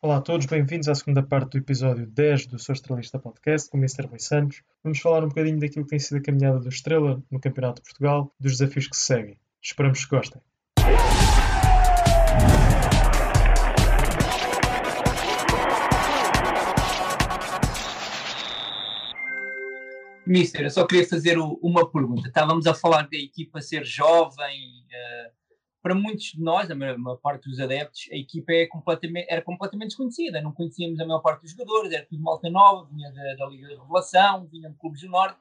Olá a todos, bem-vindos à segunda parte do episódio 10 do Sou Estrelista Podcast com o Mr. Rui Santos. Vamos falar um bocadinho daquilo que tem sido a caminhada do Estrela no Campeonato de Portugal, dos desafios que se seguem. Esperamos que gostem. Mister, eu só queria fazer uma pergunta. Estávamos a falar da equipa ser jovem. Uh, para muitos de nós, a maior, parte dos adeptos, a equipa é completamente, era completamente desconhecida. Não conhecíamos a maior parte dos jogadores, era tudo malta nova, vinha da, da Liga de Revelação, vinha do Clube do Norte.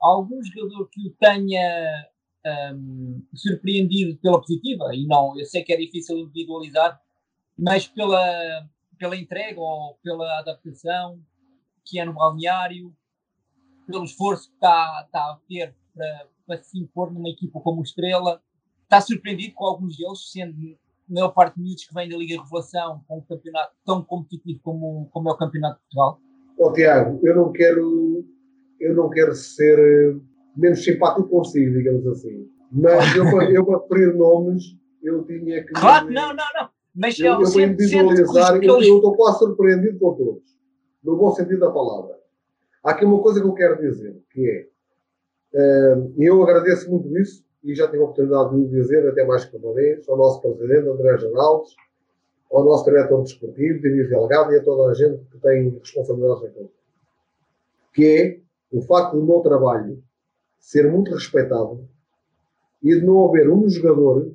Algum jogador que o tenha um, surpreendido pela positiva, e não, eu sei que é difícil individualizar, mas pela, pela entrega ou pela adaptação que é no balneário, pelo esforço que está, está a ter para, para se impor numa equipa como Estrela. Está surpreendido com alguns deles, sendo a maior parte de miúdos que vêm da Liga Revelação com um campeonato tão competitivo como, como é o Campeonato de Portugal? Oh, Tiago, eu não quero, eu não quero ser eh, menos simpático consigo, digamos assim. Mas eu, eu para referir nomes, eu tinha que. Claro, não, não, não. Mas eu, eu vou individualizar, eu, eu estou quase surpreendido com todos, no bom sentido da palavra. Há aqui uma coisa que eu quero dizer, que é, uh, eu agradeço muito isso, e já tive a oportunidade de dizer até mais que uma vez, ao nosso presidente, André Geraldes, ao nosso diretor desportivo, Diniz Delgado, e a toda a gente que tem responsabilidades naquilo. Que é o facto do meu trabalho ser muito respeitado e de não haver um jogador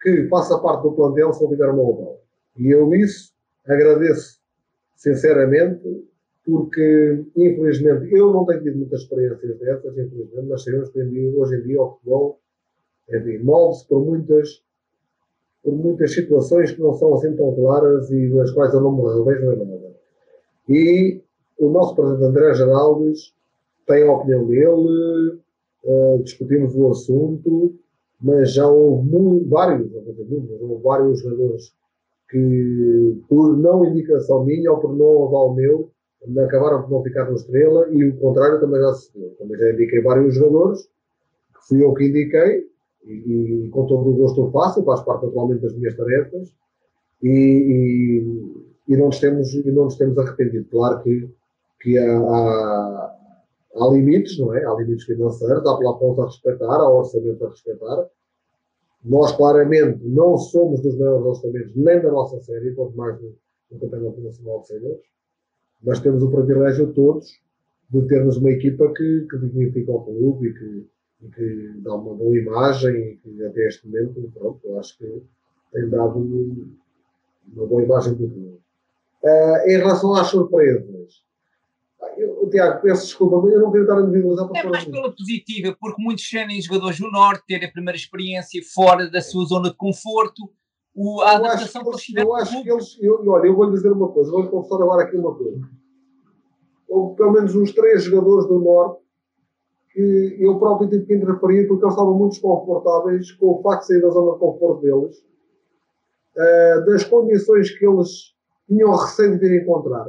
que faça parte do plantel se não tiver uma bola. E eu isso agradeço sinceramente porque, infelizmente, eu não tenho tido muitas experiências dessas, infelizmente, mas sabemos que hoje em dia o futebol move-se por muitas, por muitas situações que não são assim tão claras e das quais eu não me revejo nada. E o nosso presidente André Geraldes tem a opinião dele, uh, discutimos o assunto, mas já houve vários, houve vários jogadores que, por não indicação minha ou por não aval meu, acabaram por não ficar no Estrela e o contrário também já se deu. Também já indiquei vários jogadores, que fui eu que indiquei, e, e com todo o gosto eu faço, faz parte atualmente das minhas tarefas, e, e, e, não, nos temos, e não nos temos arrependido. Claro que, que há, há, há limites, não é? Há limites financeiros, há ponta a respeitar, há orçamento a respeitar. Nós, claramente, não somos dos maiores orçamentos nem da nossa série, quanto mais do, do Campeonato Nacional de Senhores mas temos o privilégio todos de termos uma equipa que, que dignifica o clube e que, e que, dá uma boa imagem e que até este momento, pronto, eu acho que tem dado uma boa imagem do clube. Uh, em relação às surpresas, eu, Tiago, peço desculpa, mas eu não quero estar a individualizar É mais pela positiva, porque muitos serem jogadores do Norte, terem a primeira experiência fora da sua zona de conforto, o, a adaptação eu acho que eles, eu acho que eles eu, olha, eu vou lhe dizer uma coisa, vou-lhe confessar agora aqui uma coisa. Houve pelo menos uns três jogadores do Norte que eu próprio tive que interferir porque eles estavam muito desconfortáveis com o facto de sair da zona de conforto deles, uh, das condições que eles tinham receio de vir encontrar,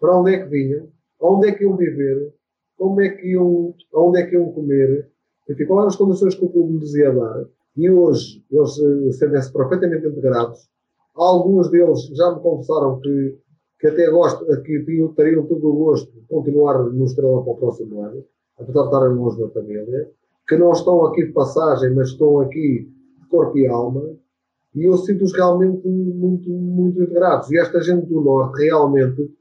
para onde é que vinham, onde é que iam viver, como é que iam, onde é que iam comer, enfim, quais eram as condições que o clube lhes ia dar. E hoje eles uh, sentem-se perfeitamente integrados. Alguns deles já me confessaram que, que até gosto, que teriam todo o gosto de continuar no Estrela para o próximo ano, apesar de estarem longe da família, que não estão aqui de passagem, mas estão aqui de corpo e alma. E eu sinto-os realmente muito, muito integrados. E esta gente do Norte, realmente,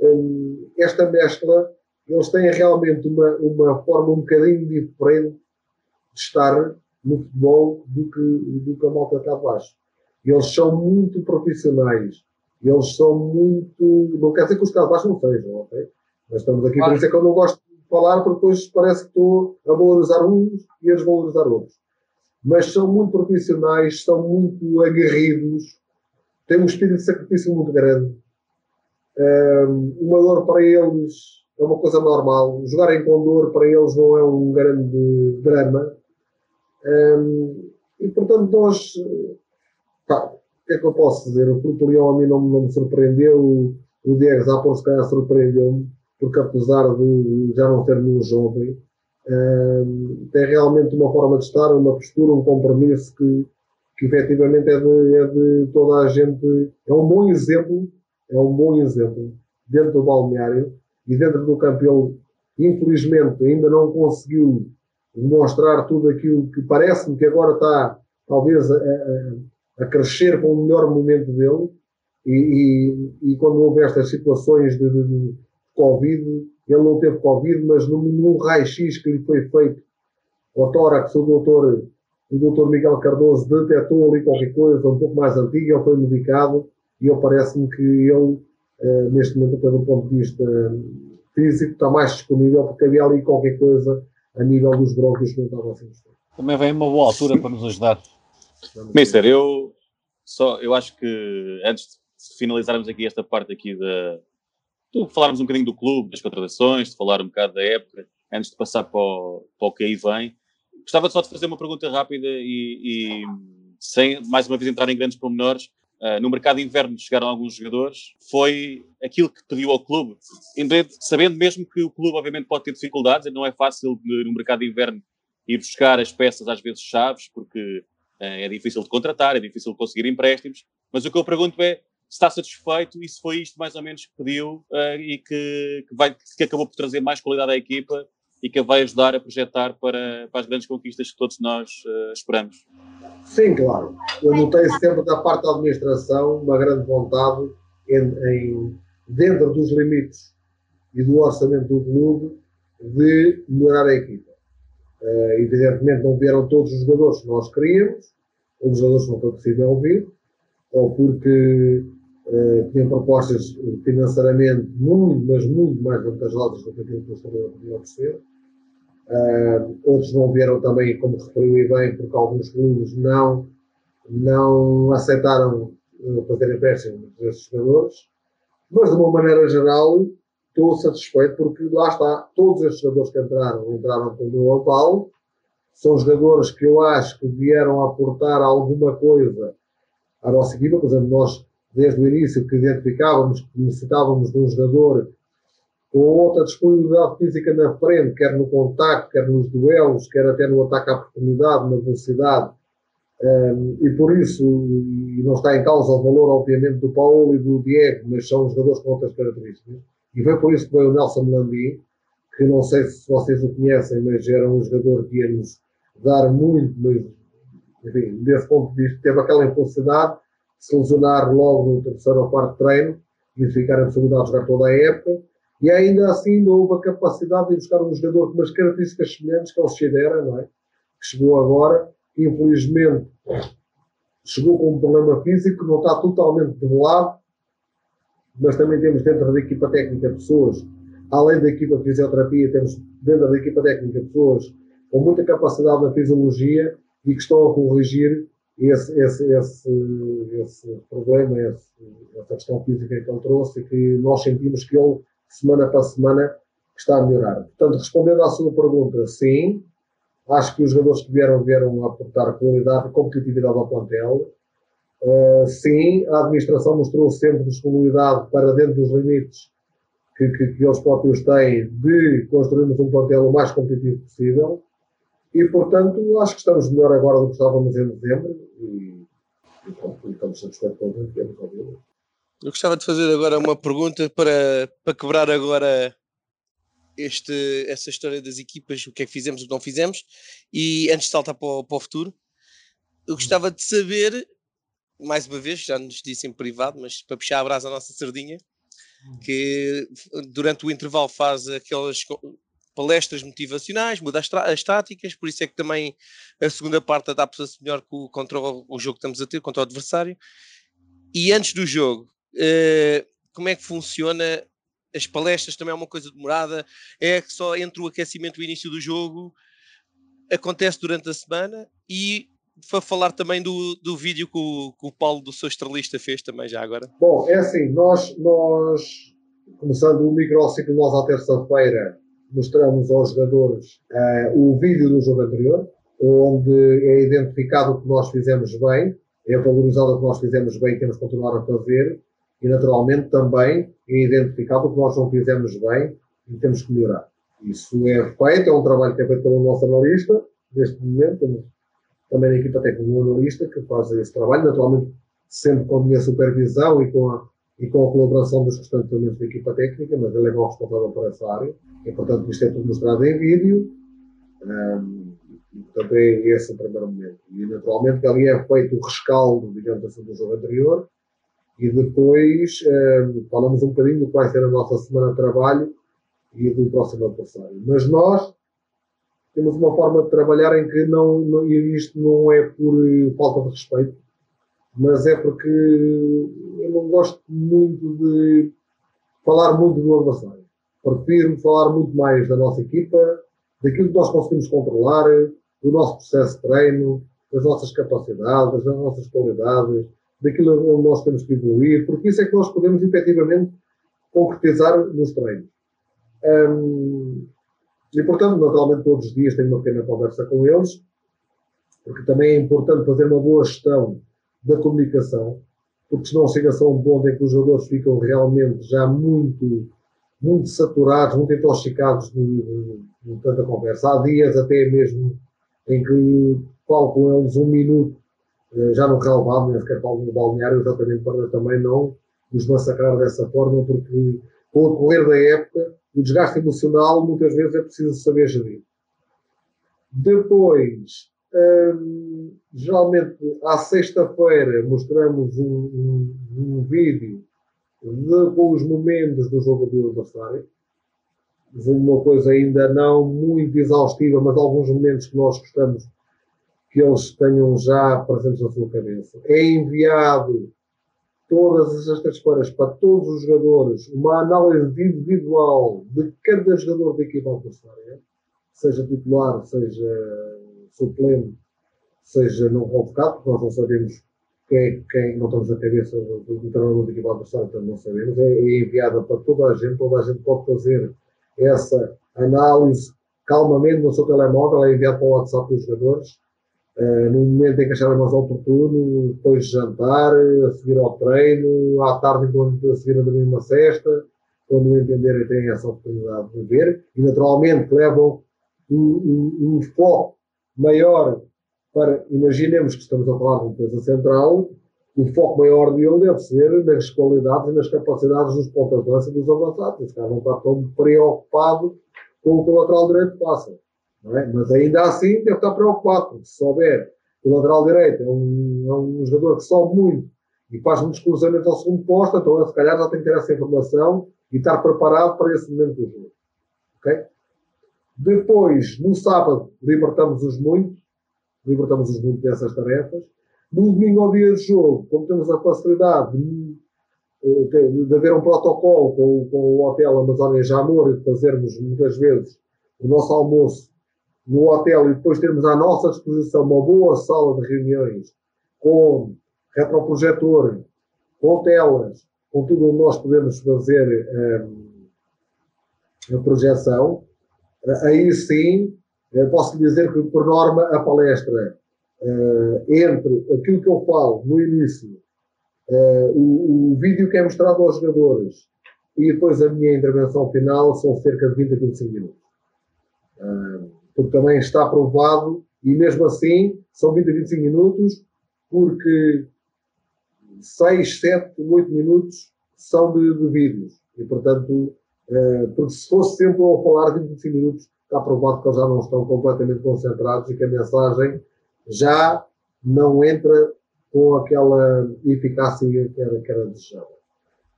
um, esta mescla, eles têm realmente uma, uma forma um bocadinho diferente de estar no futebol do que, do que a malta cá abaixo. Eles são muito profissionais. Eles são muito. Não quer dizer que os cá abaixo não sejam, ok? Mas estamos aqui, claro. por isso é que eu não gosto falar, porque depois parece que estou a valorizar uns e a desvalorizar outros. Mas são muito profissionais, são muito aguerridos, têm um espírito de sacrifício muito grande. Um, uma dor para eles é uma coisa normal. Jogarem com dor para eles não é um grande drama um, e portanto, nós. Pá, o que é que eu posso dizer? O Fruto Leão a mim não, não me surpreendeu, o Diego Zapor se calhar surpreendeu-me, porque apesar de já não ser nenhum jovem, um, tem realmente uma forma de estar, uma postura, um compromisso que, que efetivamente é de, é de toda a gente. É um bom exemplo é um bom exemplo dentro do balneário e dentro do campo ele, infelizmente, ainda não conseguiu demonstrar tudo aquilo que parece-me que agora está, talvez, a, a, a, crescer com o melhor momento dele. E, e, e quando houve estas situações de, de, Covid, ele não teve Covid, mas num, num raio-x que lhe foi feito ao tórax, o doutor, o doutor Miguel Cardoso detectou ali qualquer coisa um pouco mais antiga, ele foi medicado e eu parece-me que ele, uh, neste momento, até do ponto de vista físico, está mais disponível porque havia ali qualquer coisa a nível dos bróquios que não estava a ser Também vem uma boa altura para nos ajudar. Mister, eu só eu acho que antes de finalizarmos aqui esta parte aqui da de falarmos um bocadinho do clube, das contratações, de falar um bocado da época, antes de passar para o, para o que aí vem, gostava só de fazer uma pergunta rápida e, e sem mais uma vez entrar em grandes pormenores, Uh, no mercado de inverno chegaram alguns jogadores, foi aquilo que pediu ao clube, sabendo mesmo que o clube obviamente pode ter dificuldades, não é fácil no mercado de inverno ir buscar as peças às vezes chaves, porque uh, é difícil de contratar, é difícil de conseguir empréstimos, mas o que eu pergunto é está satisfeito e se foi isto mais ou menos que pediu uh, e que, que, vai, que acabou por trazer mais qualidade à equipa e que vai ajudar a projetar para, para as grandes conquistas que todos nós esperamos. Sim, claro. Eu notei sempre da parte da administração uma grande vontade em, em, dentro dos limites e do orçamento do clube de melhorar a equipa. Uh, evidentemente não vieram todos os jogadores que nós queríamos, os jogadores não foi possível vir, ou porque uh, tinham propostas financeiramente muito, mas muito mais vantajosas do que aquilo que o Estado podia oferecer. Uh, outros não vieram também, como referiu e bem, porque alguns clubes não, não aceitaram uh, fazer empréstimos desses jogadores. Mas, de uma maneira geral, estou satisfeito porque lá está, todos estes jogadores que entraram, entraram com o meu aval. São jogadores que eu acho que vieram aportar alguma coisa à nossa equipa. Por exemplo, nós, desde o início, que identificávamos que necessitávamos de um jogador com outra disponibilidade física na frente, quer no contacto, quer nos duelos, quer até no ataque à oportunidade, na velocidade. Um, e por isso, e não está em causa o valor, obviamente, do Paulo e do Diego, mas são jogadores com outras características. E foi por isso que veio o Nelson Melandim, que não sei se vocês o conhecem, mas era um jogador que ia nos dar muito, mas, enfim, desse ponto de vista, teve aquela impulsidade de se lesionar logo no terceiro ou quarto treino e ficar a possibilidade de jogar toda a época e ainda assim não houve a capacidade de buscar um jogador com umas características semelhantes, que é o Chidera, não é? Que chegou agora, que infelizmente chegou com um problema físico, não está totalmente debelado, mas também temos dentro da equipa técnica pessoas, além da equipa de fisioterapia, temos dentro da equipa técnica pessoas com muita capacidade na fisiologia e que estão a corrigir esse, esse, esse, esse problema, essa questão física que ele trouxe e que nós sentimos que ele semana para semana, está a melhorar. Portanto, respondendo à sua pergunta, sim, acho que os jogadores que vieram vieram aportar qualidade e competitividade ao plantel. Uh, sim, a administração mostrou sempre disponibilidade para dentro dos limites que, que, que, eles próprios têm de construirmos um plantel o mais competitivo possível. E, portanto, acho que estamos melhor agora do que estávamos em dezembro e, e, e estamos satisfeitos com o que temos, obviamente. Eu gostava de fazer agora uma pergunta para, para quebrar agora este, essa história das equipas, o que é que fizemos, o que não fizemos, e antes de saltar para o, para o futuro, eu gostava de saber, mais uma vez, já nos disse em privado, mas para puxar a brasa à nossa sardinha, que durante o intervalo faz aquelas palestras motivacionais, muda as, as táticas, por isso é que também a segunda parte adapta-se melhor contra o, o jogo que estamos a ter, contra o adversário. E antes do jogo, uh, como é que funciona? As palestras também é uma coisa demorada, é que só entre o aquecimento e o início do jogo acontece durante a semana e para falar também do, do vídeo que o, que o Paulo do seu estrelista fez também já agora. Bom, é assim, nós, nós começando o microciclo, nós à terça-feira mostramos aos jogadores uh, o vídeo do jogo anterior, onde é identificado o que nós fizemos bem, é valorizado o que nós fizemos bem e temos que continuar a fazer, e naturalmente também é identificado o que nós não fizemos bem e temos que melhorar. Isso é feito, é um trabalho que é feito pelo nosso analista, neste momento, temos também a equipa técnica do analista que faz esse trabalho, naturalmente sempre com a minha supervisão e com a, e com a colaboração dos restantes elementos da equipa técnica, mas ele é o responsável por essa área, e portanto isto é tudo mostrado em vídeo, um, portanto é, esse o primeiro momento. E naturalmente ali é feito o rescaldo, digamos assim, do jogo anterior, e depois um, falamos um bocadinho do que vai ser a nossa semana de trabalho e do próximo adversário. Mas nós temos uma forma de trabalhar em que não, não isto não é por falta de respeito, mas é porque eu não gosto muito de falar muito do adversário. Prefiro falar muito mais da nossa equipa, daquilo que nós conseguimos controlar, do nosso processo de treino, das nossas capacidades, das nossas qualidades, daquilo onde nós temos que evoluir, porque isso é que nós podemos efetivamente concretizar nos treinos. E, portanto, naturalmente, todos os dias tenho uma pequena conversa com eles, porque também é importante fazer uma boa gestão da comunicação, porque senão chega-se a um ponto em que os jogadores ficam realmente já muito, muito saturados, muito intoxicados de, de, de tanta conversa. Há dias até mesmo em que falo com eles um minuto, eh, já no relevado, nem sequer falo no balneário, exatamente para também não nos massacrar dessa forma, porque com o decorrer da época, o desgaste emocional muitas vezes é preciso saber gerir. Depois, hum, geralmente à sexta-feira mostramos um, um, um vídeo de, os momentos do jogo do adversário. Uma coisa ainda não muito exaustiva, mas alguns momentos que nós gostamos que eles tenham já presentes na sua cabeça. É enviado todas as sextas-feiras para todos os jogadores uma análise individual de cada jogador da equipa adversária, seja titular, seja suplente, seja não convocado, porque nós não sabemos quem, quem não estamos na cabeça do, do treinador da equipa adversária, então não sabemos, é, é enviada para toda a gente, toda a gente pode fazer essa análise calmamente no seu telemóvel, é enviado para o WhatsApp dos jogadores, Uh, no momento em que acharem mais oportuno, depois de jantar, a seguir ao treino, à tarde, enquanto a seguir a dormir uma cesta, quando entenderem têm essa oportunidade de ver, e naturalmente levam um, um, um foco maior para, imaginemos que estamos a falar de uma coisa central, o foco maior dele deve ser nas qualidades e nas capacidades dos pontas de lança dos avançados. Esse cara não está tão preocupado com o que o lateral direito passa. É? Mas ainda assim deve estar preocupado, se souber que o lateral direito é um, é um jogador que sobe muito e faz muitos cruzamentos ao segundo posto, então ele se calhar já tem que ter essa informação e estar preparado para esse momento do jogo. Okay? Depois, no sábado, libertamos-os muito, libertamos-os muito dessas tarefas. No domingo, ao dia de jogo, como temos a facilidade de, de, de haver um protocolo com, com o Hotel Amazônia Jamor e de fazermos muitas vezes o nosso almoço no hotel e depois termos à nossa disposição uma boa sala de reuniões com retroprojetor, com telas, com tudo onde nós podemos fazer um, a projeção, aí sim eh, posso dizer que, por norma, a palestra uh, entre aquilo que eu falo no início, uh, o, o, vídeo que é mostrado aos jogadores e depois a minha intervenção final são cerca de 20 a 25 minutos. Porque também está aprovado e mesmo assim são 20 a 25 minutos, porque 6, 7, 8 minutos são de, de vídeos. E portanto, eh, porque se fosse sempre a falar de 25 minutos, está provado que eles já não estão completamente concentrados e que a mensagem já não entra com aquela eficácia que era, que era desejada.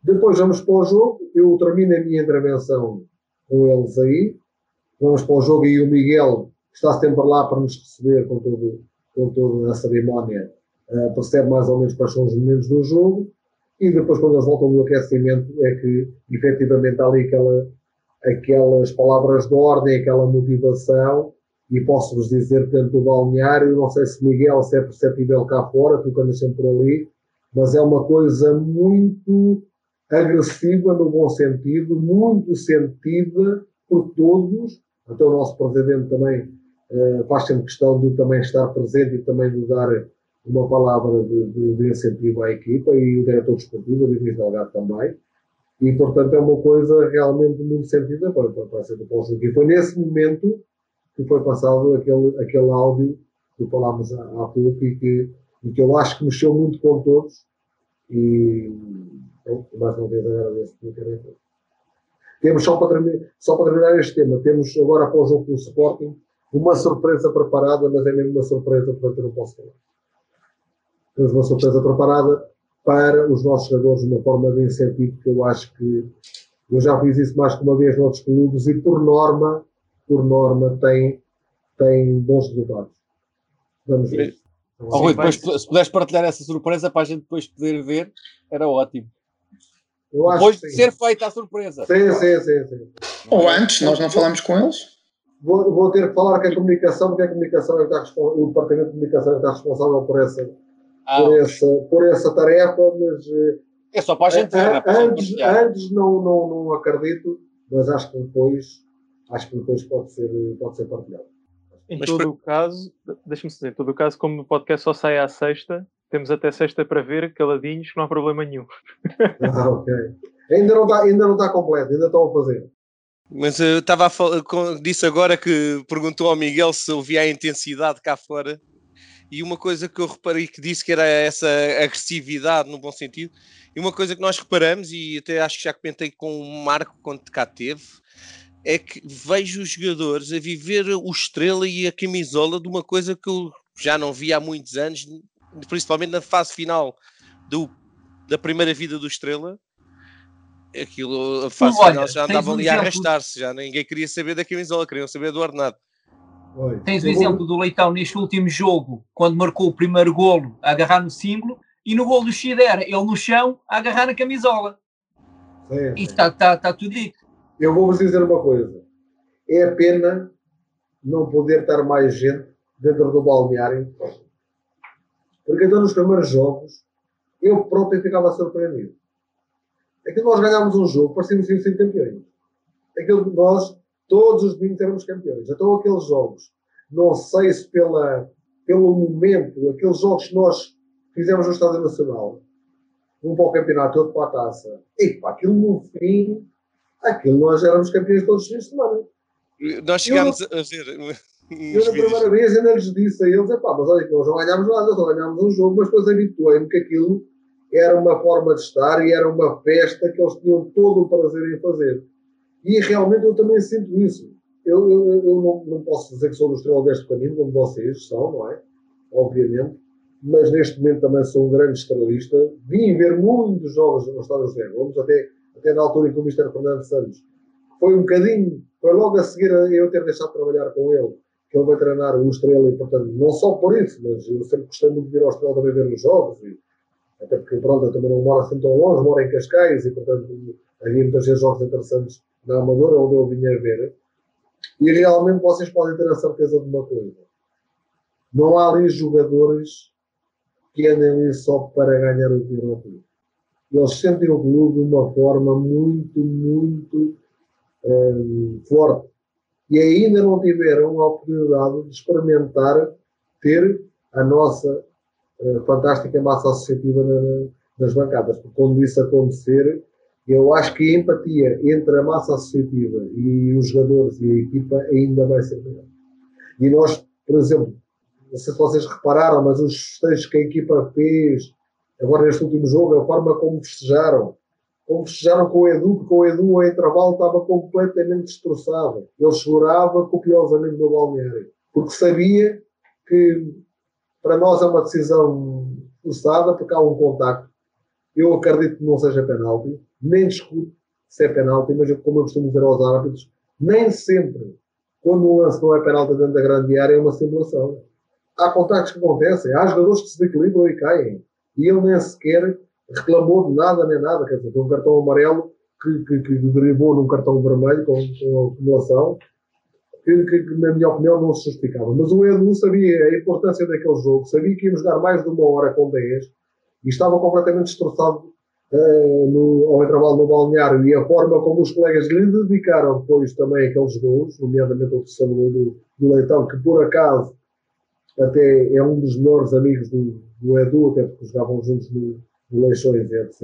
Depois vamos para o jogo. Eu termino a minha intervenção com eles aí vamos para o jogo e o Miguel, que está sempre lá para nos receber com, todo, com toda a cerimónia, uh, percebe mais ou menos quais são os momentos do jogo. E depois, quando eles voltam do aquecimento, é que efetivamente há ali aquela, aquelas palavras de ordem, aquela motivação. E posso-vos dizer, tanto do balneário, não sei se Miguel se é perceptível cá fora, tu andas sempre ali, mas é uma coisa muito agressiva no bom sentido, muito sentida por todos até o nosso presidente também uh, faz sempre questão de também estar presente e também de dar uma palavra de, de, de incentivo à equipa e o diretor desportivo, o Diniz Delgado também. E, portanto, é uma coisa realmente muito sentida para, para, para ser do Paulo foi nesse momento que foi passado aquele, aquele áudio que falámos há, há pouco e que, e que eu acho que mexeu muito com todos, E pronto, mais uma vez agradeço por terem. Temos, só para, terminar, só para terminar este tema, temos agora para o jogo do Sporting uma surpresa preparada, mas é mesmo uma surpresa, eu não posso falar. Temos uma surpresa preparada para os nossos jogadores, uma forma de incentivo que eu acho que eu já fiz isso mais que uma vez noutros clubes e por norma, por norma tem, tem bons resultados. Vamos ver. Oh, Rui, depois, se puderes partilhar essa surpresa para a gente depois poder ver, era ótimo. Depois de ser feita a surpresa. Sim, sim, sim, sim. Ou antes, nós não falamos com eles? Vou, vou ter que falar com a comunicação, porque a comunicação é está, o departamento de comunicação está responsável por essa, ah, por, essa, por essa tarefa, mas. É só para a gente ver, é antes, antes não, não, não acredito, mas acho que depois, acho que depois pode ser, pode ser partilhado. Em mas todo o caso, deixa-me dizer, em todo o caso, como o podcast só sai à sexta, temos até sexta para ver, caladinhos, que não há problema nenhum. Ah, ok. Ainda não está, ainda não está completo, ainda estão a fazer. Mas eu estava a falar, disse agora que perguntou ao Miguel se ouvia a intensidade cá fora. E uma coisa que eu reparei que disse que era essa agressividade no bom sentido. E uma coisa que nós reparamos, e até acho que já comentei com o Marco quando cá teve, é que vejo os jogadores a viver o estrela e a camisola de uma coisa que eu já não vi há muitos anos, principalmente na fase final do, da primeira vida do estrela aquilo, a fase Olha, final já andava ali a arrastar-se, já ninguém queria saber da camisola, queriam saber do ordenado. Oi. Tens o exemplo do Leitão neste último jogo, quando marcou o primeiro golo, a agarrar no símbolo, e no golo do Xidera, ele no chão, a agarrar na camisola. Sim, e está tá, tá tudo dito. Eu vou-vos dizer uma coisa. É a pena não poder estar mais gente dentro do balneário. Porque então nos primeiros jogos, eu próprio ficava surpreendido. Aquilo nós ganhámos um jogo, parecíamos ser, ser campeões. Aquilo nós, todos os domingos, éramos campeões. Então aqueles jogos, não sei se pela, pelo momento, aqueles jogos que nós fizemos no Estádio Nacional, um para o campeonato, outro para a taça, e pá, aquilo no fim, aquilo nós éramos campeões todos os fins de semana. Nós chegámos eu, a ver. Eu, na primeira vez, ainda lhes disse a eles: pá, mas olha que nós não ganhámos nada, só ganhámos um jogo, mas depois habituei-me que aquilo era uma forma de estar e era uma festa que eles tinham todo o prazer em fazer. E realmente eu também sinto isso. Eu, eu, eu não, não, posso dizer que sou do estrela deste caminho, como vocês são, não é? Obviamente. Mas neste momento também sou um grande estrelista. Vim ver muitos jogos no Estádio José Gomes, até, até na altura em que o Mr. Fernando Santos foi um bocadinho, foi logo a seguir eu ter deixado de trabalhar com ele, que ele vai treinar o Estrela e, portanto, não só por isso, mas eu sempre gostei muito de ir ao Estrela também ver os jogos e, até porque pronto, eu também não moro assim tão longe, moro em Cascais e portanto havia muitas vezes jogos interessantes na Amadora onde eu vinha ver. E realmente vocês podem ter a certeza de uma coisa: não há ali jogadores que andem ali só para ganhar o tiro ao clube. Eles sentem o clube de uma forma muito, muito um, forte. E ainda não tiveram a oportunidade de experimentar ter a nossa eh, fantástica massa associativa na, nas bancadas, porque quando isso acontecer, eu acho que a empatia entre a massa associativa e os jogadores e a equipa ainda vai ser melhor. E nós, por exemplo, não sei se vocês repararam, mas os festejos que a equipa fez agora neste último jogo, a forma como festejaram, como festejaram com o Edu, porque o Edu, ao intervalo, estava completamente destroçado. Ele chorava copiosamente no balneário, porque sabia que para nós é uma decisão forçada porque há um contacto. Eu acredito que não seja penalti, nem discuto se é penalti, mas como eu costumo dizer aos árbitros, nem sempre, quando um lance não é penalti dentro da grande área, é uma simulação. Há contactos que acontecem, há jogadores que se desequilibram e caem. E ele nem sequer reclamou de nada nem nada. Quer dizer, foi um cartão amarelo que, que, que derivou num cartão vermelho com, com acumulação que, que, que, na minha opinião, não se justificava. Mas o Edu sabia a importância daquele jogo, sabia que íamos jogar mais de uma hora com 10 e estava completamente destroçado no, ao intervalo no balneário e a forma como os colegas lhe dedicaram depois também aqueles gols, nomeadamente o terceiro gol do, do Leitão, que por acaso até é um dos melhores amigos do, do Edu, até porque jogavam juntos no, no Leixões, etc.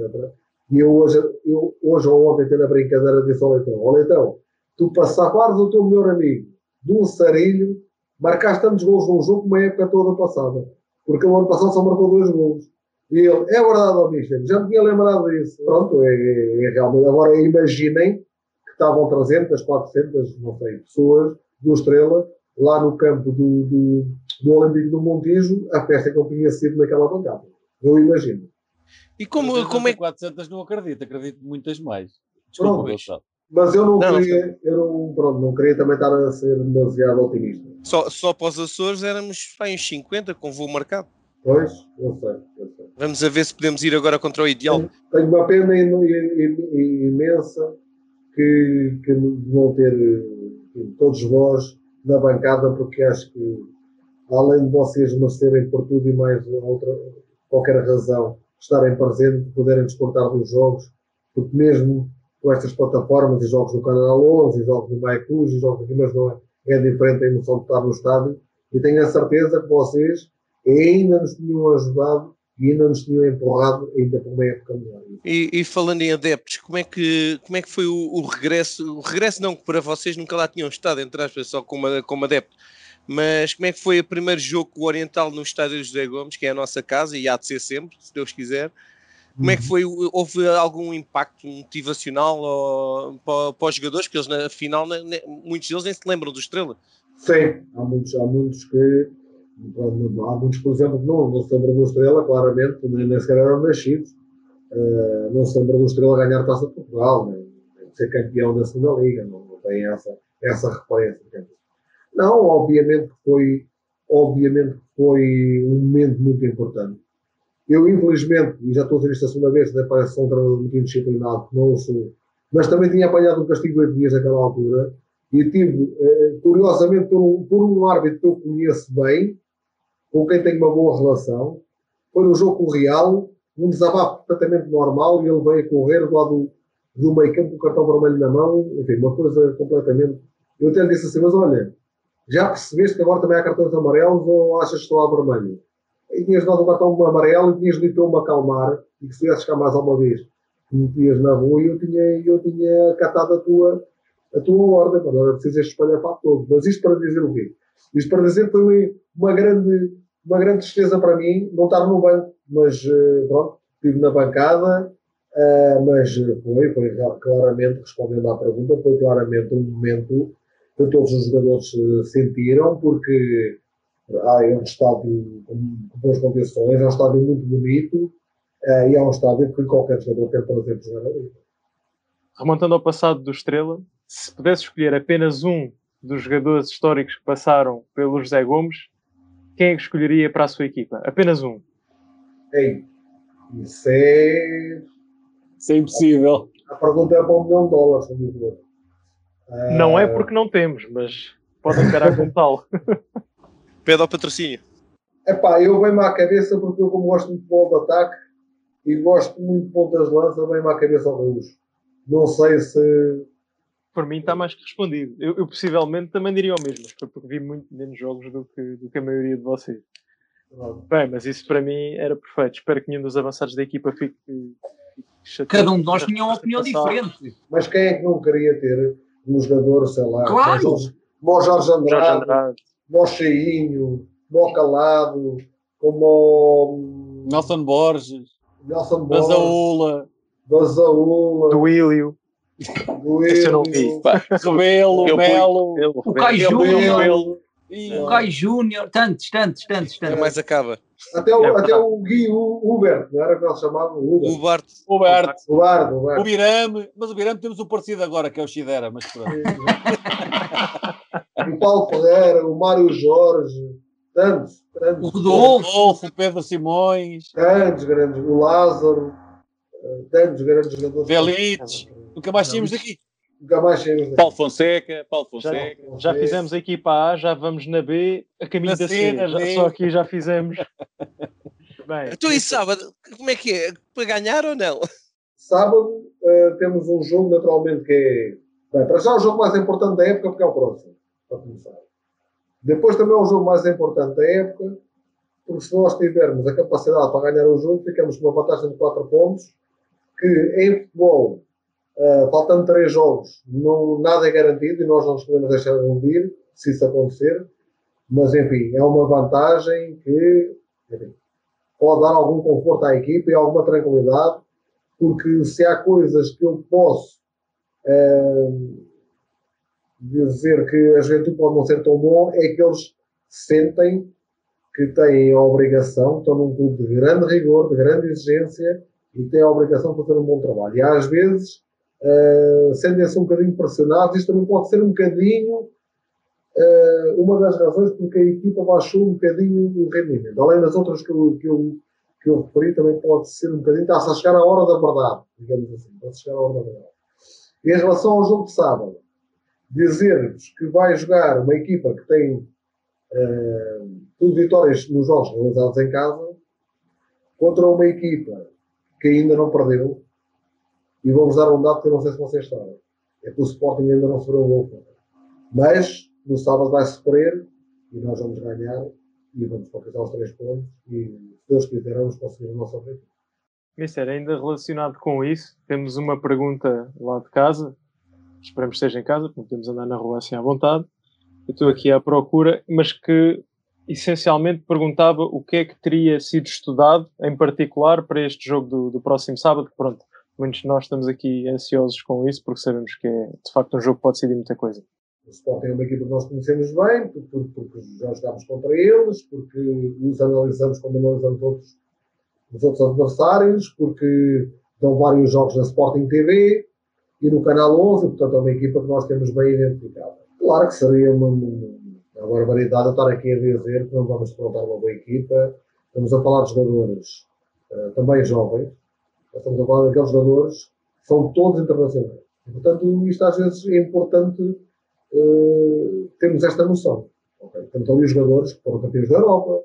E eu hoje, eu, hoje ou ontem, tendo a brincadeira, disse ao Leitão: Ó Leitão, tu passares o teu melhor amigo de um sarilho, marcaste tantos gols num jogo como a época toda passada. Porque o ano passado só marcou dois gols. E ele, é verdade, ó Mister, já me tinha lembrado disso. Pronto, é, é, é realmente. Agora imaginem que estavam 300, 400, não sei, pessoas do Estrela lá no campo do, do, do Olímpico do Montijo, a festa que eu tinha sido naquela bancada. Eu imagino. E como, como é que. 400 não acredito, acredito muitas mais. Desculpa, pronto, mas eu não, não queria, eu não, pronto, não queria também estar a ser demasiado otimista. Só, só para os Açores éramos bem, uns 50 com voo marcado. Pois, eu sei, eu sei. Vamos a ver se podemos ir agora contra o Ideal. Tenho, uma pena imensa que, que vão ter todos vós na bancada, porque acho que além de vocês merecerem por tudo e mais outra, qualquer razão, estarem presentes, poderem descontar dos jogos, porque mesmo com estas plataformas e jogos do Canal 11, e jogos do MyCus, e jogos aqui, mas não é, é diferente a emoção de estar no estádio, e tenho a certeza que vocês ainda nos tinham ajudado e ainda nos tinham empurrado ainda por uma época melhor. E, e, falando em adeptos, como é que, como é que foi o, o, regresso? O regresso não, que para vocês nunca lá tinham estado, entre aspas, só como, como adepto. Mas como é que foi o primeiro jogo o Oriental no estádio José Gomes, que é a nossa casa e há de ser sempre, se Deus quiser? Como é que uhum. foi? Houve algum impacto motivacional ou, para, para, os jogadores? Porque eles, na final, muitos deles nem se lembram do Estrela. Sim, há muitos, há muitos que Há muitos, por exemplo, que não, não se lembram do Estrela, claramente, nem, nem sequer eram nascidos. Uh, não se lembram do Estrela ganhar a Taça de Portugal, nem, nem ser campeão da segunda Liga, não, não tem essa, essa referência. Não, obviamente que foi, obviamente que foi um momento muito importante. Eu, infelizmente, e já estou a dizer isto a segunda vez, até parece ser um treinador muito indisciplinado, não sou, mas também tinha apanhado um castigo de 8 dias naquela altura, e tive, eh, curiosamente, por um, por um árbitro que eu conheço bem, com quem tenho uma boa relação. Foi no jogo com o Real, um desabafo completamente normal e ele veio a correr do lado do meio campo com o cartão vermelho na mão. Enfim, uma coisa completamente. Eu até disse assim: Mas olha, já percebeste que agora também há cartões amarelos ou achas que estou a vermelho? E tinhas dado o cartão amarelo e tinhas dito para eu me acalmar e que se tivesse cá mais uma vez que me metias na rua eu tinha, eu tinha catado a tua, a tua ordem, mas não era preciso este espalhafato todo. Mas isto para dizer o quê? Isto para dizer que foi uma grande, uma grande tristeza para mim não estar no banco, mas eh, pronto, estive na bancada, uh, mas foi, foi claramente, respondendo à pergunta, foi claramente um momento que todos os jogadores eh, sentiram, porque ah, é um estádio com boas condições, é um estádio muito bonito e é um estádio que qualquer jogador tem prazer de jogar ali. Remontando ao passado do Estrela, se pudesse escolher apenas um dos jogadores históricos que passaram pelo José Gomes, quem é que escolheria para a sua equipa? Apenas um. Ei, isso é. Isso é impossível. A pergunta é para um milhão de dólares, uh... Não é porque não temos, mas podem encarar como tal. Pede ao patrocínio. Epá, eu venho-me à cabeça porque eu, como gosto muito de futebol de ataque e gosto muito de pontas de lança, venho-me à cabeça ao Reus. Não sei se por mim está mais que respondido. Eu, eu, possivelmente também diria o mesmo, porque vi muito menos jogos do que, do que a maioria de vocês. Bem, mas isso para mim era perfeito. Espero que nenhum dos avançados da equipa fique. fique Cada um de nós tinha uma opinião diferente. Mas quem é que não queria ter um jogador, sei lá, claro. como o Jorge Andrade, como o Cheinho, como o Calado, como o Nelson Borges, Nelson Borges, Basaúla, do Willio. Esse eu não vi. Rebelo, Melo, o Kai Júnior. O Kai Júnior, tantos, tantos, tantos, tantos. mais acaba. Até o, é até o Gui Hubert, não era que nós chamávamos? O Bart. O Bart. O. O Birame, mas o Birame temos o parecido agora, que é o Chidera, mas pronto. o Paulo Ferreira, o Mário Jorge, tantos, tantos. O Rodolfo. O Pedro Simões. Tantos grandes, o Lázaro, tantos grandes jogadores. Belites. Nunca mais tínhamos daqui. Nunca mais tínhamos daqui. Paulo Fonseca, Paulo Fonseca. Já, já fizemos a equipa A, já vamos na B, a caminho na da C. Já, só aqui já fizemos. Bem, então e sábado, como é que é? Para ganhar ou não? Sábado uh, temos um jogo naturalmente que é. Bem, para já o jogo mais importante da época porque é o próximo, para começar. Depois também é o jogo mais importante da época, porque se nós tivermos a capacidade para ganhar o jogo, ficamos com uma vantagem de 4 pontos, que em futebol Uh, faltando três jogos, não, nada é garantido e nós não nos podemos deixar de ouvir se isso acontecer. Mas, enfim, é uma vantagem que enfim, pode dar algum conforto à equipa e alguma tranquilidade, porque se há coisas que eu posso é, dizer que a juventude pode não ser tão bom, é que eles sentem que têm a obrigação, estão num clube de grande rigor, de grande exigência e têm a obrigação de fazer um bom trabalho. E às vezes uh, sentem-se um bocadinho pressionados, isto também pode ser um bocadinho uh, uma das razões porque a equipa baixou um bocadinho o rendimento. Além das outras que eu, que eu, que eu referi, também pode ser um bocadinho, está-se a chegar à hora da verdade, digamos assim, está-se a chegar à hora da verdade. Em relação ao jogo de sábado, dizer-vos que vai jogar uma equipa que tem uh, tudo vitórias nos jogos realizados em casa contra uma equipa que ainda não perdeu. E vou-vos dar um dado que eu não sei se vocês sabem. É que o Sporting ainda não sofreu um gol Mas no sábado vai sofrer e nós vamos ganhar e vamos conquistar os três pontos e se Deus quiser vamos conseguir o nosso objetivo. Mister, ainda relacionado com isso, temos uma pergunta lá de casa esperamos que esteja em casa, porque podemos andar na rua assim à vontade. Eu estou aqui à procura, mas que essencialmente perguntava o que é que teria sido estudado em particular para este jogo do, do próximo sábado, pronto, muitos de nós estamos aqui ansiosos com isso, porque sabemos que é de facto um jogo que pode decidir muita coisa. O Sporting é uma equipa que nós conhecemos bem, porque, porque já jogámos contra eles, porque os analisamos como analisamos outros, os outros adversários, porque dão vários jogos na Sporting TV, e no Canal 11, portanto é uma equipa que nós temos bem identificada. Claro que seria uma, uma barbaridade estar aqui a dizer que não vamos defrontar uma boa equipa. Estamos a falar de jogadores uh, também jovens, estamos a falar daqueles jogadores que são todos internacionais. Portanto, isto às vezes é importante uh, termos esta noção. Okay? Temos ali os jogadores que foram campeões da Europa,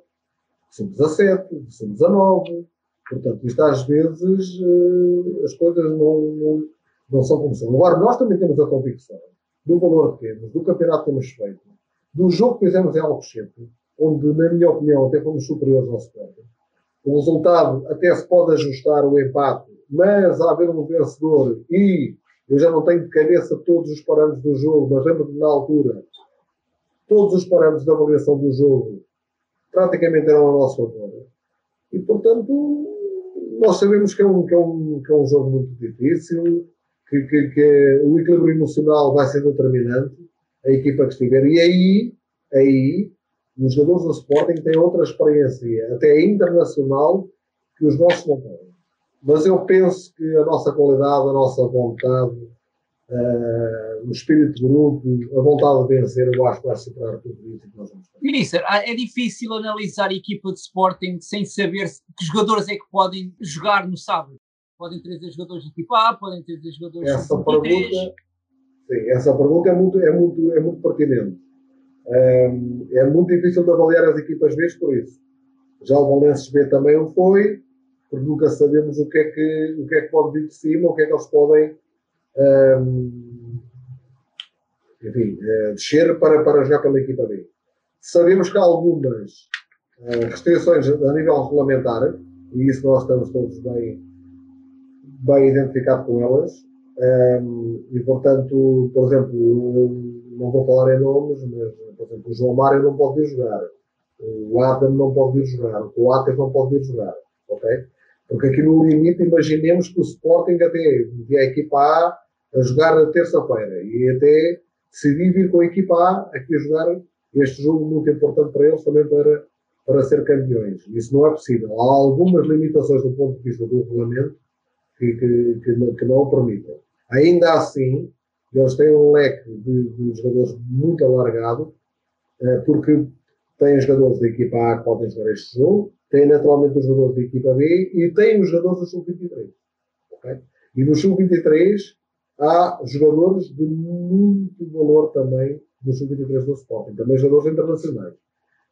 sub-17, sub-19, portanto, isto às vezes uh, as coisas não, não não são como são. Agora, nós também temos a convicção do valor que temos, do campeonato que temos feito, do jogo que fizemos em Alcochete, onde, na minha opinião, até fomos superiores ao Sporting. O resultado até se pode ajustar o empate, mas há haver um vencedor e eu já não tenho de cabeça todos os parâmetros do jogo, mas lembro-me na altura, todos os parâmetros da avaliação do jogo praticamente eram a nosso favor. E, portanto, nós sabemos que é um, que é um, que é um jogo muito difícil, que, que, que, o equilíbrio emocional vai ser determinante, a equipa que estiver. E aí, aí os jogadores do Sporting têm outra experiência, até internacional, que os nossos não têm. Mas eu penso que a nossa qualidade, a nossa vontade, uh, o espírito de grupo, a vontade de vencer, eu acho que vai superar tudo isso que nós vamos ter. Ministro, ah, é difícil analisar a equipa de Sporting sem saber que jogadores é que podem jogar no sábado podem trazer jogadores de equipa A, podem trazer jogadores essa de pergunta, sim, essa pergunta é muito, é muito, é muito pertinente. É, é muito difícil de avaliar as equipas B por isso. Já o Valenços B também o foi, porque nunca sabemos o que é que, o que, é que pode vir de cima, o que é que eles podem um, enfim, é, descer para, para jogar pela equipa B. Sabemos que há algumas uh, restrições a nível regulamentar, e isso nós estamos todos bem, bem identificado com elas. Um, e, portanto, por exemplo, não vou falar em nomes, mas, por exemplo, o João Mário não pode vir jogar. O Adam não pode vir jogar. O Coates não pode vir jogar. Ok? Porque aqui no limite, imaginemos que o Sporting até a equipa A a jogar na terça-feira e até decidir vir com a equipa A aqui a jogar este jogo muito importante para eles também para, para ser campeões. Isso não é possível. Há algumas limitações do ponto de vista do regulamento que, que, que, que não o permitem. Ainda assim, eles têm um leque de, de jogadores muito alargado, eh, porque têm jogadores da equipa A que podem jogar este jogo, têm naturalmente os jogadores da equipa B e têm os jogadores do Sub-23. Okay? E no Sub-23 há jogadores de muito valor também no Sub-23 do Sporting, também jogadores internacionais.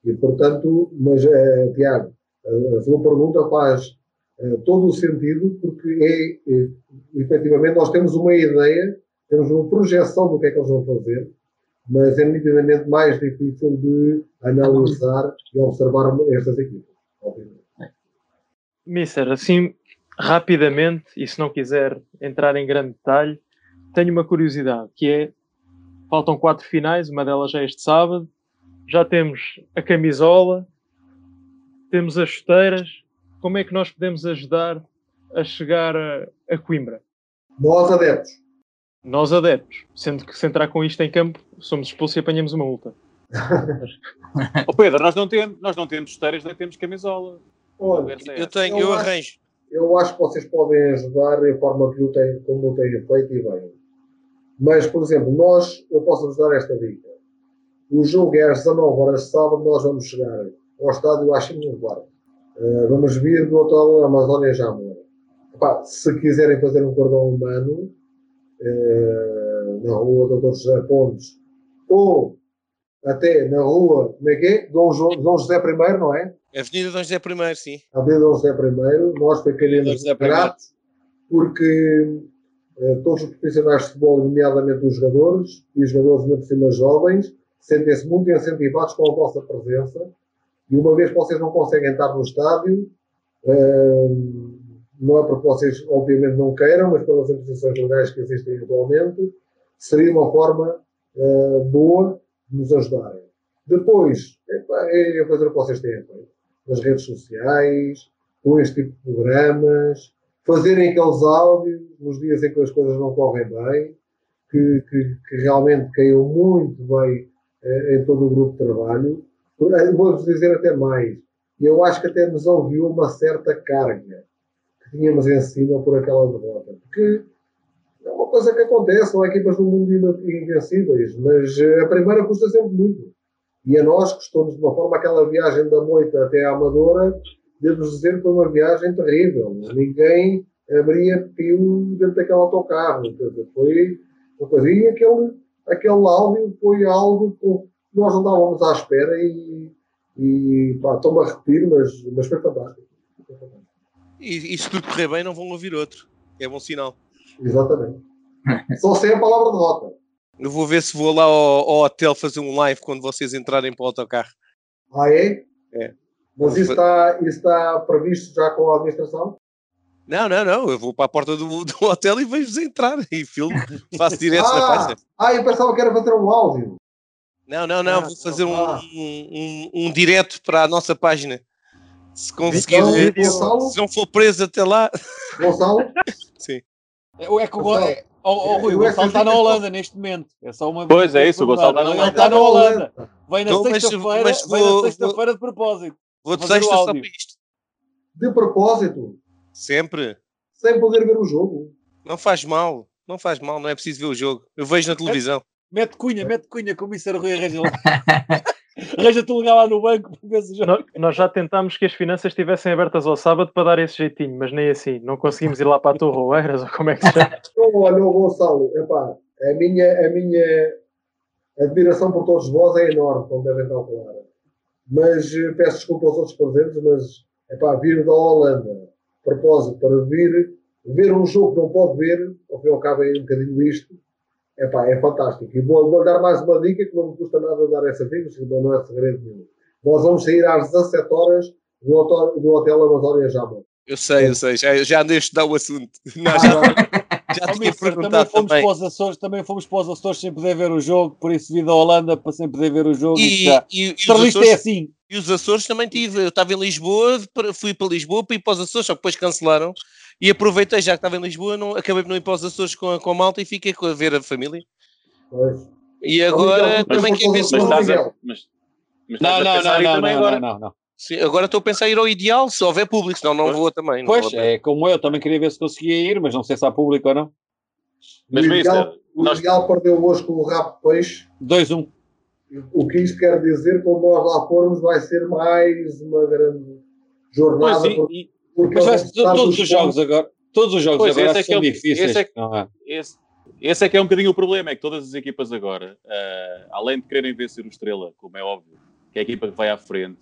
E, portanto, mas, uh, Tiago, a, a sua pergunta faz eh, todo o sentido, porque é, é, efetivamente nós temos uma ideia, temos uma projeção do que é que eles vão fazer, mas é nitidamente mais difícil de analisar e observar estas equipas, obviamente. Mister, assim, rapidamente, e se não quiser entrar em grande detalhe, tenho uma curiosidade, que é, faltam quatro finais, uma delas já é este sábado, já temos a camisola, temos as chuteiras, como é que nós podemos ajudar a chegar a, a Coimbra? Nós adeptos. Nós adeptos. Sendo que se entrar com isto em campo, somos expulsos e apanhamos uma multa. oh Pedro, nós não temos, nós não temos esteiras nem temos camisola. Olha, eu tenho, eu, eu arranjo. Eu acho que vocês podem ajudar de forma que eu tenho, como eu tenho feito e bem. Mas, por exemplo, nós, eu posso vos dar esta dica. O jogo é às 19 horas de sábado, nós vamos chegar ao estádio às 5 da tarde. Uh, vamos vir do hotel Amazónia Jamor. Se quiserem fazer um cordão humano, uh, na rua Dr. José Pontes, ou até na rua, como é que é? Dom, Dom José I, não é? Avenida Dom José I, sim. Avenida Dom José I, nós ficaremos gratos, porque eh, todos os profissionais de futebol, nomeadamente os jogadores, e os jogadores por cima jovens, sentem-se muito incentivados com a vossa presença, e uma vez que vocês não conseguem estar no estádio, eh, não é porque vocês obviamente não queiram, mas pelas imposições legais que existem atualmente, seria uma forma eh, boa nos ajudarem. Depois, é, é fazer o que vocês têm. Nas redes sociais, com este tipo de programas, fazerem aqueles áudios nos dias em que as coisas não correm bem, que, que, que realmente caiu muito bem eh, em todo o grupo de trabalho. Eh, vou-vos dizer até mais. Eu acho que até nos ouviu uma certa carga que tínhamos em cima por aquela derrota. Porque é uma coisa que acontece, não há equipas no mundo invencíveis, mas eh, a primeira custa sempre muito. E a nós custou-nos de uma forma aquela viagem da moita até à Amadora, devo dizer que foi uma viagem terrível. Ninguém abria pio dentro daquele autocarro. Foi uma coisa. E aquele, aquele áudio foi algo que nós não estávamos à espera e, e pá, estou-me a repetir, mas, mas foi fantástico. E, e se tudo correr bem, não vão ouvir outro. É bom sinal. Exatamente. Só sem a palavra derrota. Eu vou ver se vou lá ao, ao, hotel fazer um live quando vocês entrarem para o autocarro. Ah, é? É. Mas isso está, isso está previsto já com a administração? Não, não, não. Eu vou para a porta do, do hotel e vejo-vos entrar e filme, faço direto ah, na página. Ah, eu pensava que era fazer um áudio. Não, não, não. Ah, vou fazer um, ah. um, um, um direto para a nossa página. Se conseguir, então, se não for preso até lá. Gonçalo? Sim. É, é que o, é, oh, oh, Rui, o Gonçalo está na Holanda neste momento. É só uma pois é, isso, o Gonçalo está na Holanda. Está na Holanda. Vem na então, sexta-feira sexta de propósito. Vou de sexta só para isto. De propósito? Sempre. Sem poder ver o jogo. Não faz mal. Não faz mal, não é preciso ver o jogo. Eu vejo na televisão. Mete cunha, mete cunha, como isso era Rui Arranja lá. Arranja-te um lugar lá no banco para ver se nós, nós já tentámos que as finanças estivessem abertas ao sábado para dar esse jeitinho, mas nem assim. Não conseguimos ir lá para a Torre Oeiras ou como é que se chama? Olha, Gonçalo, epá, a minha, a minha admiração por todos vós é enorme, como devem calcular. Mas eh, peço desculpa aos outros presentes, mas epá, vir da Holanda, propósito, para vir ver um jogo que não pode ver, ao fim e ao cabo é um bocadinho isto, Epá, é fantástico. E vou, vou dar mais uma dica que não me custa nada dar essa dica, não é segredo nenhum. Nós vamos sair às 17 horas do hotel, do hotel Amazônia Jama. Eu sei, eu sei, já, já andei a estudar o assunto. Não, já, já tinha perguntado também. Fomos também. Para os Açores, também fomos para os Açores sem poder ver o jogo, por isso vi da Holanda para sem poder ver o jogo. E, e, e, e os Açores, é assim. E os Açores também tive. Eu estava em Lisboa, fui para Lisboa para ir para os Açores, só que depois cancelaram. E aproveitei, já que estava em Lisboa, não, acabei por não ir para os Açores com a, com a malta e fiquei a ver a família. Pois. E agora mas, também quer ver se mas, mas, mas, mas não, não, não, não, não, não, não, Sim, agora estou a pensar em ir ao ideal, se houver público, senão não pois. vou também. Pois, é como eu, também queria ver se conseguia ir, mas não sei se há público ou não. Mas o ideal, o nós... ideal perdeu hoje com o rabo de peixe. 2-1. O que isto quer dizer, quando nós lá formos, vai ser mais uma grande jornada. Pois, porque, e, porque mas vai, todos os jogos agora, todos os jogos pois, agora é são é difíceis. Esse é, não é? Esse, esse é que é um bocadinho o problema, é que todas as equipas agora, uh, além de querem vencer o Estrela, como é óbvio, que é a equipa que vai à frente,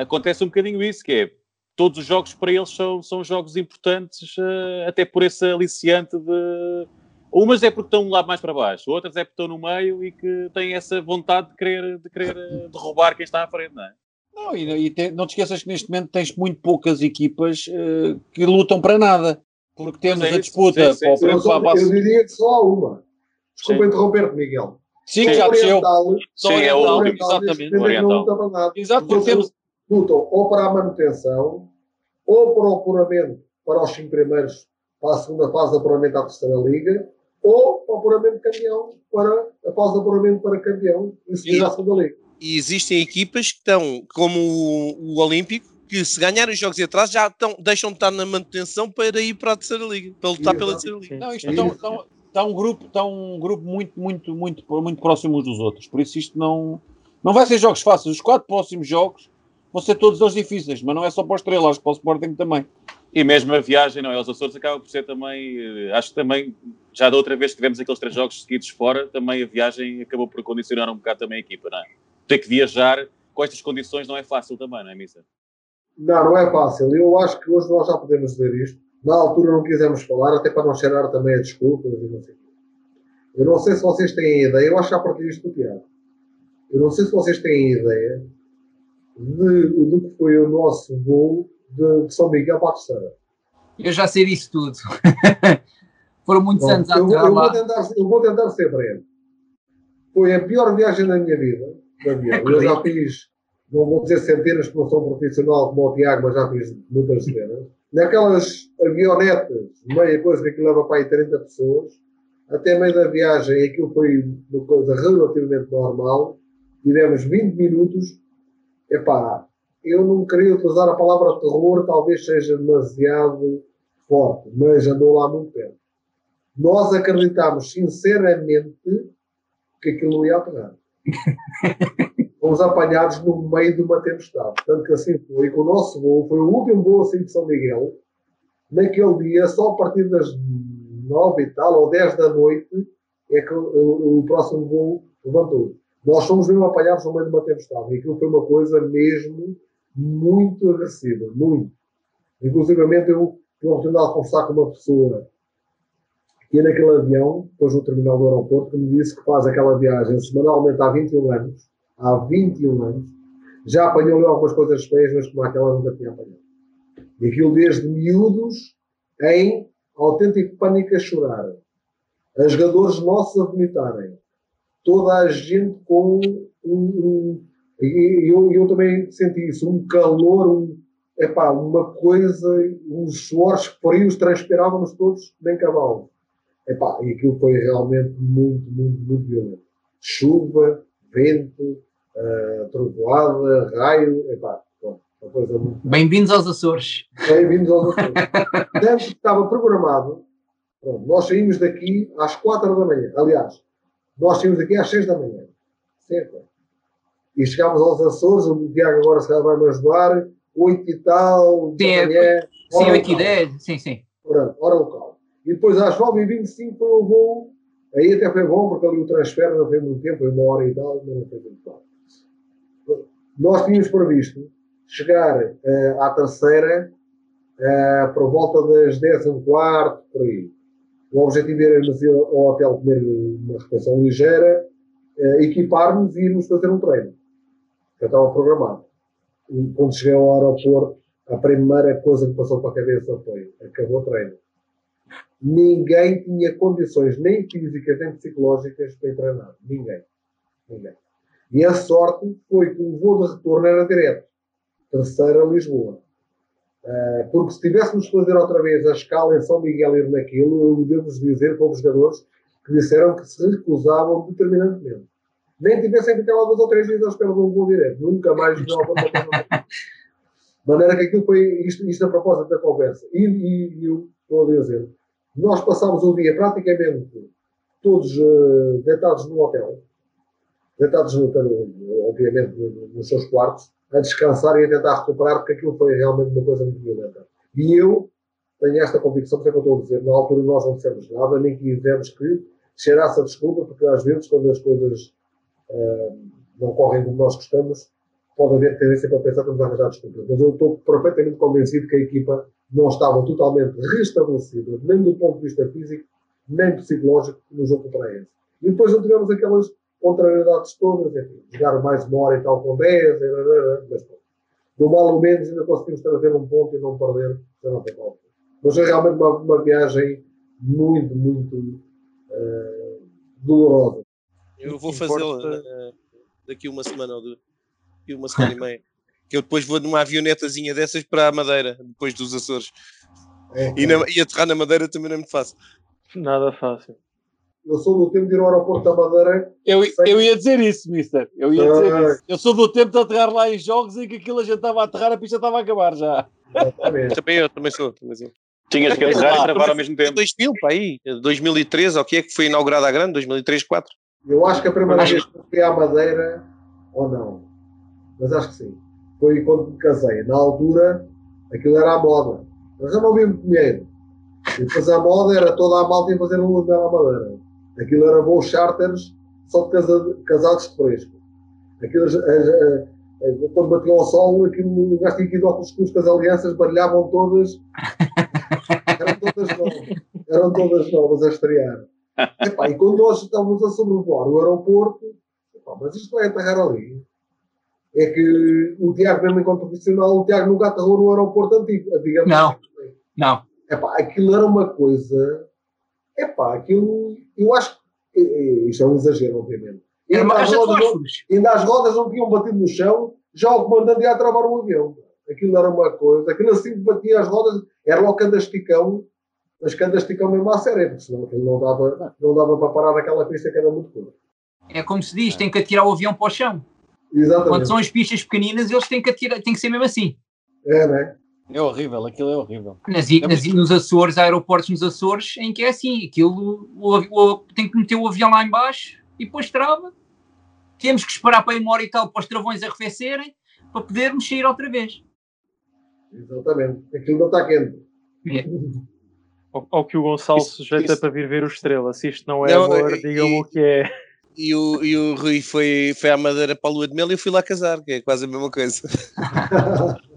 acontece um bocadinho isso, que é todos os jogos para eles são, são jogos importantes, uh, até por esse aliciante de. Umas é porque estão lá mais para baixo, outras é porque estão no meio e que têm essa vontade de querer, de querer derrubar quem está à frente, não é? Não, e, e te, não te esqueças que neste momento tens muito poucas equipas que lutam para nada. Porque temos é a disputa sim, sim, para o Eu diria que só há uma. Desculpa interromper-te, Miguel. Sim, sim já desceu. Sim, é o último, exatamente. Oriental. Exato, porque temos... Lutam ou para a manutenção, ou para o apuramento para os cinco primeiros, para a segunda fase de apuramento à terceira liga, ou para o apuramento campeão, para a fase de apuramento para campeão e seguir à segunda liga. E existem equipas que estão, como o, o Olímpico, que se ganharem os jogos e atrás já estão, deixam de estar na manutenção para ir para a terceira liga, para lutar pela terceira liga. Não, isto está, está, está, um grupo, está um grupo muito, muito, muito, muito próximo uns dos outros. Por isso isto não, não vai ser jogos fáceis. Os quatro próximos jogos vão ser todos os difíceis, mas não é só para o Estrela, acho que para o Sporting também. E mesmo a viagem, não é? Os Açores acaba por ser também, eh, acho que também, já da outra vez que tivemos aqueles três jogos seguidos fora, também a viagem acabou por condicionar um bocado também a equipa, não é? Ter que viajar com estas condições não é fácil também, não é, Missa? Não, não é fácil. Eu acho que hoje nós já podemos dizer isto. Na altura não quisemos falar, até para não cheirar também a desculpas e não sei Eu não sei se vocês têm ideia, eu acho que já partilhei isto com o Tiago. Eu não sei se vocês têm ideia de, do que foi o nosso voo de, de São Miguel para a terceira. Eu já sei disso tudo. Foram muitos Bom, anos eu, eu, eu, vou tentar, eu vou tentar ser breve. Foi a pior viagem da minha vida. Da minha. Eu já fiz, não vou dizer centenas, porque não sou profissional como o Tiago, mas já fiz muitas centenas. Naquelas avionetas, meia coisa que aquilo leva para aí 30 pessoas, até meio da viagem aquilo foi uma coisa relativamente normal. Tivemos 20 minutos. Epá, eu não queria utilizar a palavra terror, talvez seja demasiado forte, mas andou lá muito perto. Nós acreditamos sinceramente que aquilo ia aterrar. Fomos apanhados no meio de uma tempestade. Tanto que assim foi, que o nosso voo foi o último voo assim de São Miguel. Naquele dia, só a partir das nove e tal, ou dez da noite, é que o, o próximo voo levantou. Nós fomos mesmo apanhados no meio de uma tempestade. E aquilo foi uma coisa mesmo muito agressiva, muito. Inclusive, eu tive a oportunidade de conversar com uma pessoa que ia naquele avião, depois no terminal do aeroporto, que me disse que faz aquela viagem semanalmente há 21 anos, há 21 anos, já apanhou ali algumas coisas feias, mas como aquela nunca tinha apanhado. E aquilo desde miúdos em autêntico pânico a chorar. As jogadores nossos a vomitarem. Toda a gente com um, um e eu, eu também senti isso, um calor, um, epá, uma coisa, uns suores frios transpirávamos todos bem cavalo. Epá, e aquilo foi realmente muito, muito, muito violento. Chuva, vento, uh, trovoada, raio, epá, uma coisa muito... Bem-vindos aos Açores. Bem-vindos aos Açores. Tanto que estava programado, pronto, nós saímos daqui às quatro da manhã. Aliás, nós saímos daqui às seis da manhã. Sempre e chegámos aos Açores, o Tiago agora se calhar vai-me ajudar, 8 e tal, sim, da manhã, sim, 8 e 10, sim, sim. Pronto, hora local. E depois às 9h25 foi o voo, aí até foi bom, porque ali o transfer não foi muito tempo, foi uma hora e tal, mas não foi muito bom. Nós tínhamos previsto chegar uh, à terceira uh, por volta das 10 e um quarto, por aí. O objetivo era irmos ao hotel comer uma refeição ligeira, uh, equipar-nos e irmos fazer um treino eu estava programado. E quando cheguei ao aeroporto, a primeira coisa que passou para a cabeça foi: acabou o treino. Ninguém tinha condições, nem físicas, nem psicológicas, para treinar. Ninguém. Ninguém. E a sorte foi que o voo de retorno era direto. Terceira, Lisboa. Uh, porque se tivéssemos de fazer outra vez a escala em São Miguel e naquilo, eu devo dizer para os jogadores que disseram que se recusavam determinantemente nem tivessem que ficar lá duas ou três vezes à espera de um gol direto. Nunca mais coisa. De maneira que aquilo foi isto, isto a propósito da conversa. E, e eu estou a dizer, nós passámos o dia praticamente todos uh, deitados no hotel, deitados, no, obviamente, nos seus quartos, a descansar e a tentar recuperar, porque aquilo foi realmente uma coisa muito violenta. E eu tenho esta convicção, por é que eu estou a dizer, na altura nós não dissemos nada, nem quisemos que cheirasse a desculpa, porque às vezes, quando as coisas não correm como nós gostamos, pode haver tendência para pensar que vamos arranjar desculpas. Mas eu estou perfeitamente convencido que a equipa não estava totalmente restabelecida, nem do ponto de vista físico, nem psicológico, no jogo contra esse. E depois não tivemos aquelas contrariedades todas, enfim, jogar mais uma hora e tal com 10, mas pronto. Do mal ou menos ainda conseguimos trazer um ponto e não perder, não tem mal. Mas é realmente uma, uma viagem muito, muito uh, dolorosa. Eu vou fazê-lo uh, daqui uma semana ou daqui uma semana e meia. que eu depois vou numa avionetazinha dessas para a Madeira, depois dos Açores. É, E, na, e aterrar na Madeira também não é muito fácil. Nada fácil. Eu sou do tempo de ir ao aeroporto da Madeira. Eu, eu ia dizer isso, mister. Eu ia dizer Ah. isso. Eu sou do tempo de aterrar lá em jogos em que aquilo a gente estava a aterrar, a pista estava a acabar já. Exatamente. Também eu, também sou. Também sou. Tinhas que aterrar e travar ao mesmo tempo. 2000, para aí. 2013, ou que é que foi inaugurada a grande? 2003, 4. Eu acho que a primeira Acho- vez que fui à Madeira, ou não, mas acho que sim, foi quando me casei. Na altura, aquilo era a moda. Mas já não havia muito dinheiro. E depois a moda era toda a malta a fazer um luz à Madeira. Aquilo era voos charters só de casa- casados de fresco. Aquilo, as- as- as- as- quando batia ao sol, aquilo, o gajo tinha que ir de óculos escuros, que as alianças brilhavam todas. Eram todas novas. Eram todas novas a estrear. Epá, e quando nós estávamos a sobrevoar o aeroporto, epá, mas isto vai aterrar ali. É que o Tiago, mesmo enquanto profissional, o Tiago nunca aterrou no aeroporto antigo. Digamos Não. assim. Não. Epá, aquilo era uma coisa. Epá, aquilo. Eu acho que. e- e- Isto é um exagero, obviamente. Era uma Ainda as rodas não- ainda as rodas não tinham batido no chão, já o comandante ia travar o avião. Aquilo era uma coisa. Aquilo assim que batia as rodas, era logo candasticão, mas candasticão mesmo à sério, porque senão aquilo não dava, não dava para parar aquela pista que era muito curta. É como se diz, tem que atirar o avião para o chão. Quando Exatamente. são as pistas pequeninas, eles têm que atirar, tem que ser mesmo assim. É, né? É horrível, aquilo é horrível. Nas, i- nas, nos Açores, há aeroportos nos Açores, em que é assim, aquilo o, o- tem que meter o avião lá em baixo e depois trava. Temos que esperar para ir uma hora e tal para os travões arrefecerem para podermos sair outra vez. Exatamente. Aquilo não está quente. Ao, ao que o Gonçalo Isso- sujeita isso- para vir ver o Estrela. Se isto não é Não, amor, digam-me o que é. E o, e o Rui foi, foi à Madeira para a Lua de Mel e eu fui lá casar, que é quase a mesma coisa.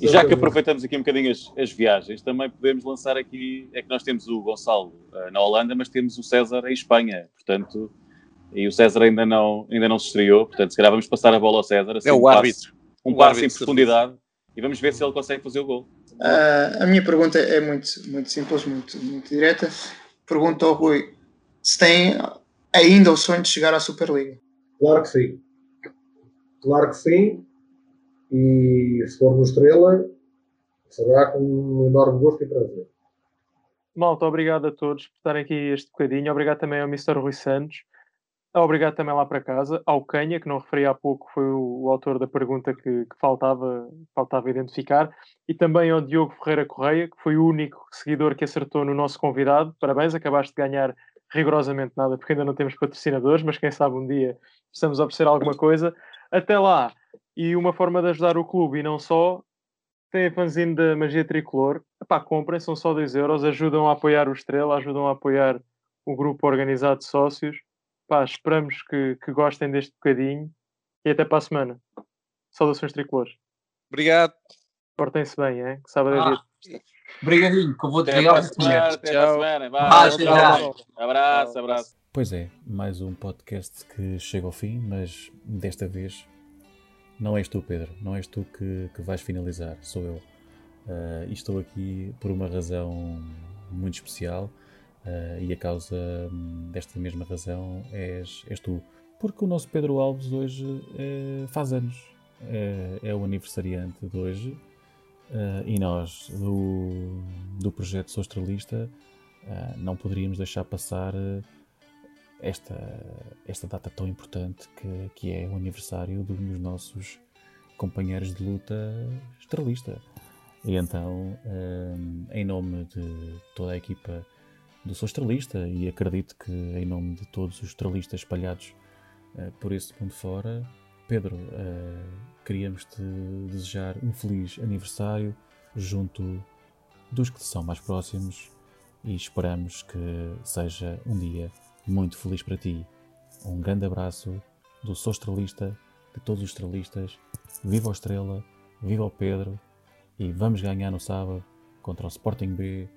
E já que aproveitamos aqui um bocadinho as, as viagens, também podemos lançar aqui. É que nós temos o Gonçalo eh, na Holanda, mas temos o César em Espanha. Portanto, e o César ainda não, ainda não se estreou. Portanto, se calhar vamos passar a bola ao César. assim, É o um árbitro. Um O passo árbitro em de profundidade e vamos ver se ele consegue fazer o gol. Ah, a minha pergunta é muito, muito simples, muito, muito direta. Pergunto ao Rui se tem ainda o sonho de chegar à Superliga. Claro que sim. Claro que sim. E se for no Estrela, será com um enorme gosto e prazer. Malta, obrigado a todos por estarem aqui este bocadinho. Obrigado também ao Mr. Rui Santos. Obrigado também lá para casa. Ao Canha, que não referi há pouco, foi o, o autor da pergunta que, que faltava, faltava identificar. E também ao Diogo Ferreira Correia, que foi o único seguidor que acertou no nosso convidado. Parabéns, acabaste de ganhar rigorosamente nada, porque ainda não temos patrocinadores, mas quem sabe um dia precisamos oferecer alguma coisa. Até lá. E uma forma de ajudar o clube, e não só, tem a fanzine da Magia Tricolor. Epá, comprem, são só 2 euros, ajudam a apoiar o Estrela, ajudam a apoiar o grupo organizado de sócios. Pá, esperamos que, que gostem deste bocadinho e até para a semana. Saudações tricolores. Obrigado. Portem-se bem, hein? Que sábado é Ah, dia. Obrigadinho, que eu vou a semana. Até para a Tchau. semana. Vá, Ah, tchau. Abraço, abraço. Pois é, mais um podcast que chega ao fim, mas desta vez não és tu, Pedro, não és tu que, que vais finalizar, sou eu. Ah, e estou aqui por uma razão muito especial ah, e a causa hum, desta mesma razão és, és tu. Porque o nosso Pedro Alves hoje eh, faz anos, é, é o aniversariante de hoje ah, e nós do, do projeto ah, não poderíamos deixar passar eh, esta, esta data tão importante que, que é o aniversário de um dos nossos companheiros de luta estrelista. E então, hum, em nome de toda a equipa do Sou Estrelista, e acredito que em nome de todos os estrelistas espalhados eh, por esse mundo fora, Pedro, eh, queríamos-te desejar um feliz aniversário junto dos que te são mais próximos e esperamos que seja um dia muito feliz para ti. Um grande abraço do Sou Estrelista, de todos os estrelistas. Viva o Estrela, viva o Pedro e vamos ganhar no sábado contra o Sporting B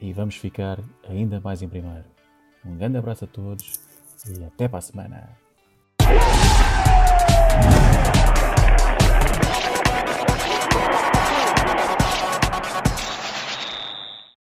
e vamos ficar ainda mais em primeiro. Um grande abraço a todos e até para a semana.